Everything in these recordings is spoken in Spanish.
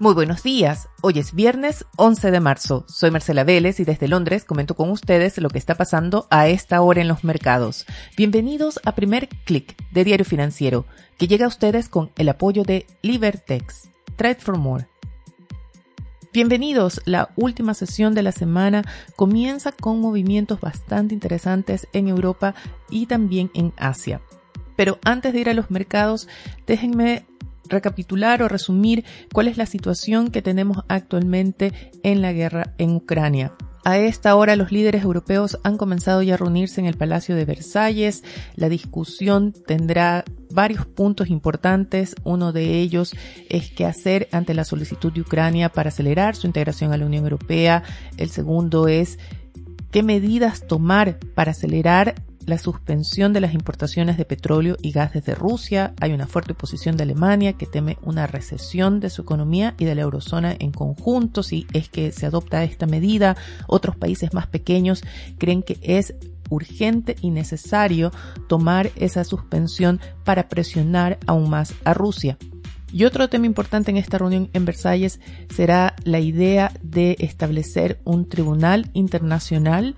Muy buenos días. Hoy es viernes 11 de marzo. Soy Marcela Vélez y desde Londres comento con ustedes lo que está pasando a esta hora en los mercados. Bienvenidos a Primer Click de Diario Financiero, que llega a ustedes con el apoyo de Libertex. Trade for More. Bienvenidos. La última sesión de la semana comienza con movimientos bastante interesantes en Europa y también en Asia. Pero antes de ir a los mercados, déjenme recapitular o resumir cuál es la situación que tenemos actualmente en la guerra en Ucrania. A esta hora los líderes europeos han comenzado ya a reunirse en el Palacio de Versalles. La discusión tendrá varios puntos importantes. Uno de ellos es qué hacer ante la solicitud de Ucrania para acelerar su integración a la Unión Europea. El segundo es qué medidas tomar para acelerar la suspensión de las importaciones de petróleo y gas desde Rusia. Hay una fuerte oposición de Alemania que teme una recesión de su economía y de la eurozona en conjunto si es que se adopta esta medida. Otros países más pequeños creen que es urgente y necesario tomar esa suspensión para presionar aún más a Rusia. Y otro tema importante en esta reunión en Versalles será la idea de establecer un tribunal internacional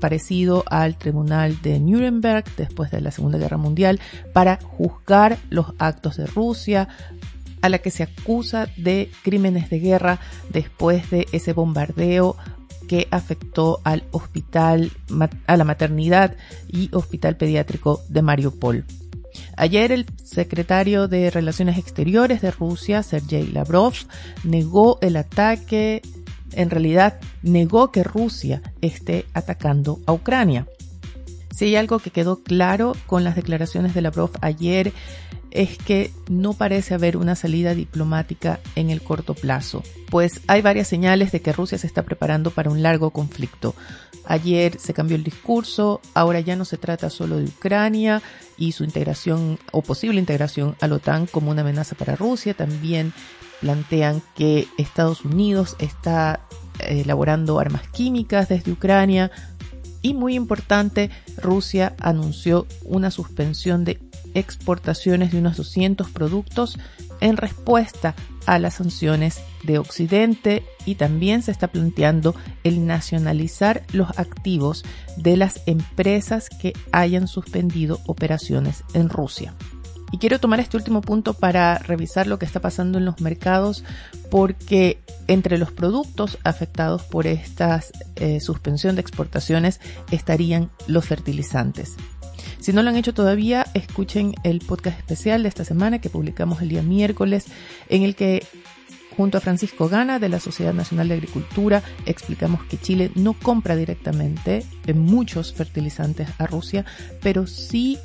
parecido al Tribunal de Nuremberg después de la Segunda Guerra Mundial para juzgar los actos de Rusia, a la que se acusa de crímenes de guerra después de ese bombardeo que afectó al hospital, a la maternidad y hospital pediátrico de Mariupol. Ayer el secretario de Relaciones Exteriores de Rusia, Sergei Lavrov, negó el ataque en realidad negó que Rusia esté atacando a Ucrania. Si hay algo que quedó claro con las declaraciones de Lavrov ayer es que no parece haber una salida diplomática en el corto plazo, pues hay varias señales de que Rusia se está preparando para un largo conflicto. Ayer se cambió el discurso, ahora ya no se trata solo de Ucrania y su integración o posible integración a la OTAN como una amenaza para Rusia, también plantean que Estados Unidos está eh, elaborando armas químicas desde Ucrania y muy importante, Rusia anunció una suspensión de exportaciones de unos 200 productos en respuesta a las sanciones de Occidente y también se está planteando el nacionalizar los activos de las empresas que hayan suspendido operaciones en Rusia. Y quiero tomar este último punto para revisar lo que está pasando en los mercados porque entre los productos afectados por esta eh, suspensión de exportaciones estarían los fertilizantes. Si no lo han hecho todavía, escuchen el podcast especial de esta semana que publicamos el día miércoles en el que junto a Francisco Gana de la Sociedad Nacional de Agricultura explicamos que Chile no compra directamente en muchos fertilizantes a Rusia, pero sí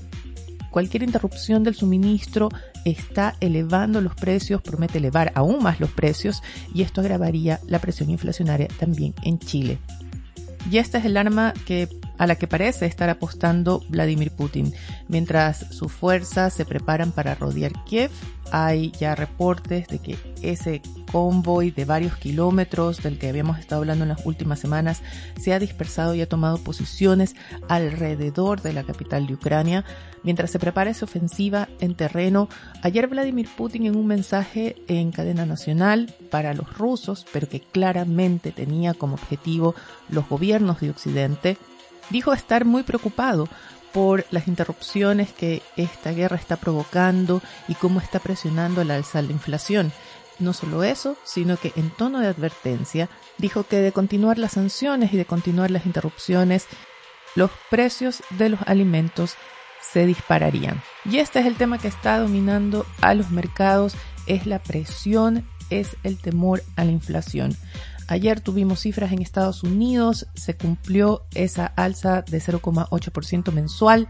cualquier interrupción del suministro está elevando los precios, promete elevar aún más los precios y esto agravaría la presión inflacionaria también en Chile. Y esta es el arma que a la que parece estar apostando Vladimir Putin. Mientras sus fuerzas se preparan para rodear Kiev, hay ya reportes de que ese convoy de varios kilómetros del que habíamos estado hablando en las últimas semanas se ha dispersado y ha tomado posiciones alrededor de la capital de Ucrania. Mientras se prepara esa ofensiva en terreno, ayer Vladimir Putin en un mensaje en cadena nacional para los rusos, pero que claramente tenía como objetivo los gobiernos de Occidente, dijo estar muy preocupado por las interrupciones que esta guerra está provocando y cómo está presionando al alza la inflación. No solo eso, sino que en tono de advertencia dijo que de continuar las sanciones y de continuar las interrupciones, los precios de los alimentos se dispararían. Y este es el tema que está dominando a los mercados, es la presión, es el temor a la inflación. Ayer tuvimos cifras en Estados Unidos, se cumplió esa alza de 0,8% mensual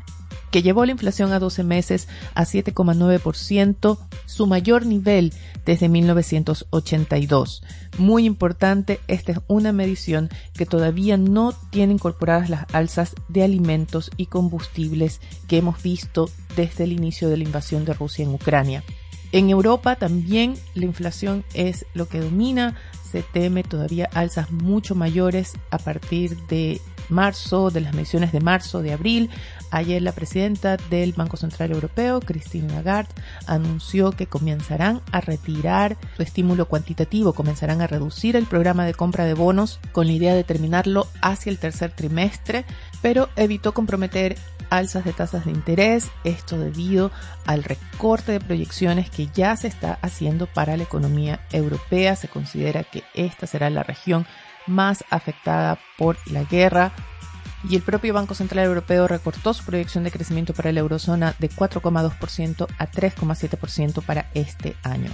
que llevó la inflación a 12 meses a 7,9%, su mayor nivel desde 1982. Muy importante, esta es una medición que todavía no tiene incorporadas las alzas de alimentos y combustibles que hemos visto desde el inicio de la invasión de Rusia en Ucrania. En Europa también la inflación es lo que domina, se teme todavía alzas mucho mayores a partir de marzo, de las mediciones de marzo, de abril. Ayer la presidenta del Banco Central Europeo, Christine Lagarde, anunció que comenzarán a retirar su estímulo cuantitativo, comenzarán a reducir el programa de compra de bonos con la idea de terminarlo hacia el tercer trimestre, pero evitó comprometer alzas de tasas de interés, esto debido al recorte de proyecciones que ya se está haciendo para la economía europea. Se considera que esta será la región más afectada por la guerra. Y el propio Banco Central Europeo recortó su proyección de crecimiento para la eurozona de 4,2% a 3,7% para este año.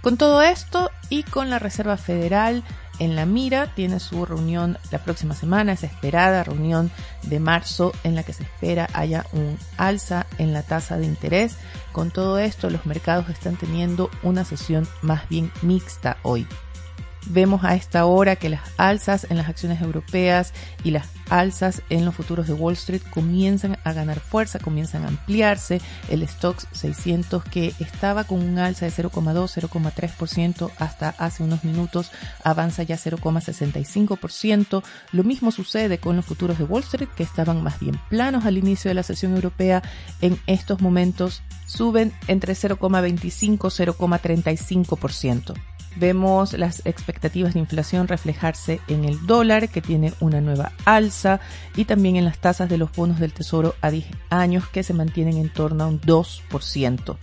Con todo esto y con la Reserva Federal en la mira, tiene su reunión la próxima semana, es esperada reunión de marzo en la que se espera haya un alza en la tasa de interés. Con todo esto, los mercados están teniendo una sesión más bien mixta hoy. Vemos a esta hora que las alzas en las acciones europeas y las alzas en los futuros de Wall Street comienzan a ganar fuerza, comienzan a ampliarse. El Stocks 600 que estaba con un alza de 0,2, 0,3% hasta hace unos minutos avanza ya 0,65%. Lo mismo sucede con los futuros de Wall Street que estaban más bien planos al inicio de la sesión europea. En estos momentos suben entre 0,25 y 0,35%. Vemos las expectativas de inflación reflejarse en el dólar, que tiene una nueva alza, y también en las tasas de los bonos del Tesoro a 10 años, que se mantienen en torno a un 2%.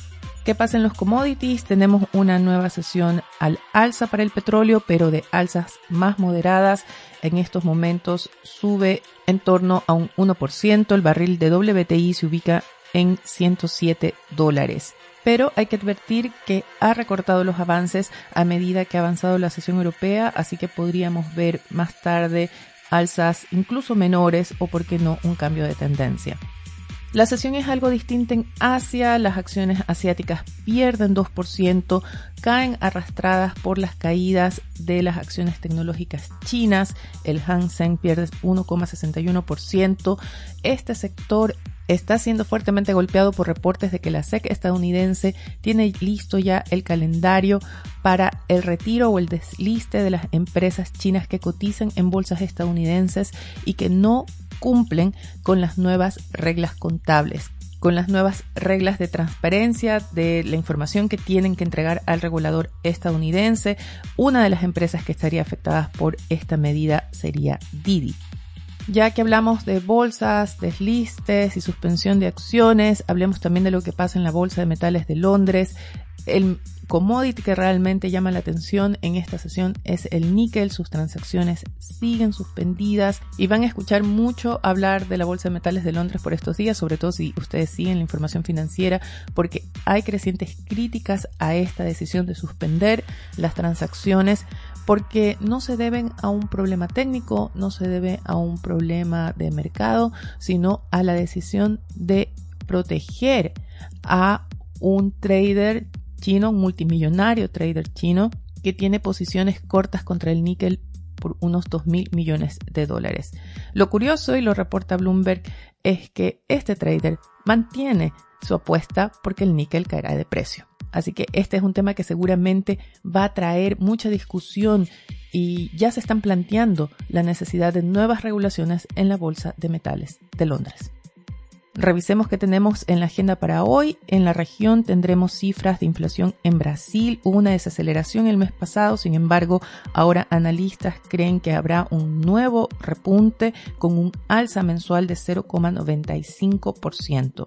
¿Qué pasa en los commodities? Tenemos una nueva sesión al alza para el petróleo, pero de alzas más moderadas. En estos momentos sube en torno a un 1%. El barril de WTI se ubica en 107 dólares pero hay que advertir que ha recortado los avances a medida que ha avanzado la sesión europea, así que podríamos ver más tarde alzas incluso menores o, por qué no, un cambio de tendencia. La sesión es algo distinta en Asia, las acciones asiáticas pierden 2%, caen arrastradas por las caídas de las acciones tecnológicas chinas, el Hang Seng pierde 1,61%, este sector está siendo fuertemente golpeado por reportes de que la SEC estadounidense tiene listo ya el calendario para el retiro o el desliste de las empresas chinas que cotizan en bolsas estadounidenses y que no cumplen con las nuevas reglas contables con las nuevas reglas de transparencia de la información que tienen que entregar al regulador estadounidense. Una de las empresas que estaría afectada por esta medida sería Didi. Ya que hablamos de bolsas, deslistes y suspensión de acciones, hablemos también de lo que pasa en la Bolsa de Metales de Londres. El commodity que realmente llama la atención en esta sesión es el níquel. Sus transacciones siguen suspendidas y van a escuchar mucho hablar de la Bolsa de Metales de Londres por estos días, sobre todo si ustedes siguen la información financiera, porque hay crecientes críticas a esta decisión de suspender las transacciones porque no se deben a un problema técnico, no se debe a un problema de mercado, sino a la decisión de proteger a un trader chino, un multimillonario trader chino, que tiene posiciones cortas contra el níquel por unos 2 mil millones de dólares. Lo curioso, y lo reporta Bloomberg, es que este trader mantiene su apuesta porque el níquel caerá de precio. Así que este es un tema que seguramente va a traer mucha discusión y ya se están planteando la necesidad de nuevas regulaciones en la Bolsa de Metales de Londres. Revisemos qué tenemos en la agenda para hoy. En la región tendremos cifras de inflación en Brasil. Hubo una desaceleración el mes pasado, sin embargo, ahora analistas creen que habrá un nuevo repunte con un alza mensual de 0,95%.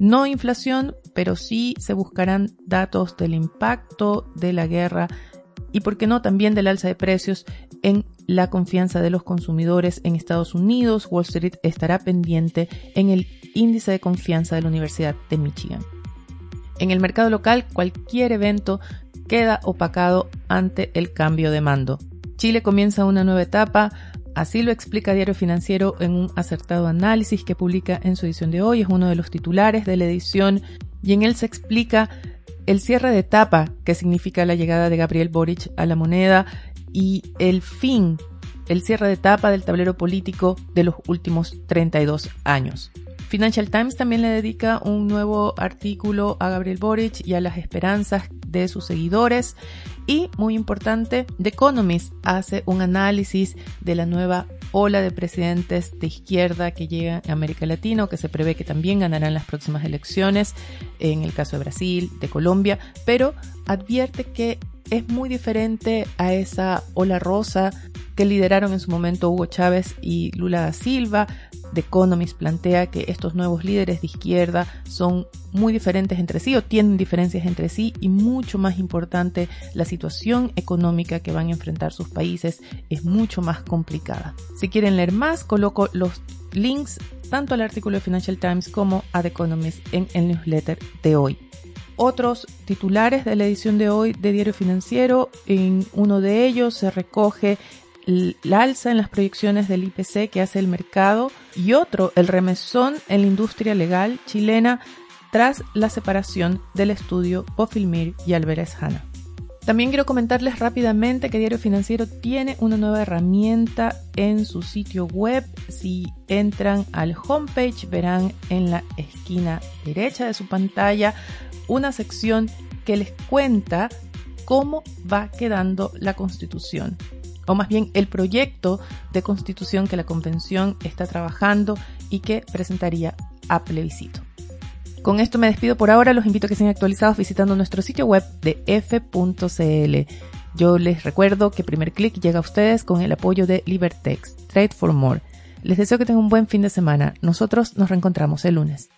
No inflación, pero sí se buscarán datos del impacto de la guerra y, por qué no, también del alza de precios en la confianza de los consumidores en Estados Unidos. Wall Street estará pendiente en el índice de confianza de la Universidad de Michigan. En el mercado local, cualquier evento queda opacado ante el cambio de mando. Chile comienza una nueva etapa Así lo explica Diario Financiero en un acertado análisis que publica en su edición de hoy. Es uno de los titulares de la edición y en él se explica el cierre de etapa que significa la llegada de Gabriel Boric a la moneda y el fin, el cierre de etapa del tablero político de los últimos 32 años. Financial Times también le dedica un nuevo artículo a Gabriel Boric y a las esperanzas de sus seguidores. Y, muy importante, The Economist hace un análisis de la nueva ola de presidentes de izquierda que llega a América Latina que se prevé que también ganarán las próximas elecciones, en el caso de Brasil, de Colombia, pero advierte que es muy diferente a esa ola rosa que lideraron en su momento Hugo Chávez y Lula da Silva, The Economist plantea que estos nuevos líderes de izquierda son muy diferentes entre sí o tienen diferencias entre sí y mucho más importante, la situación económica que van a enfrentar sus países es mucho más complicada. Si quieren leer más, coloco los links tanto al artículo de Financial Times como a The Economist en el newsletter de hoy. Otros titulares de la edición de hoy de Diario Financiero, en uno de ellos se recoge la alza en las proyecciones del IPC que hace el mercado y otro, el remesón en la industria legal chilena tras la separación del estudio Pofilmir y Alvarez Hanna. También quiero comentarles rápidamente que Diario Financiero tiene una nueva herramienta en su sitio web. Si entran al homepage verán en la esquina derecha de su pantalla una sección que les cuenta cómo va quedando la constitución o más bien el proyecto de constitución que la convención está trabajando y que presentaría a plebiscito. Con esto me despido por ahora, los invito a que sean actualizados visitando nuestro sitio web de f.cl. Yo les recuerdo que primer clic llega a ustedes con el apoyo de Libertex, Trade for More. Les deseo que tengan un buen fin de semana. Nosotros nos reencontramos el lunes.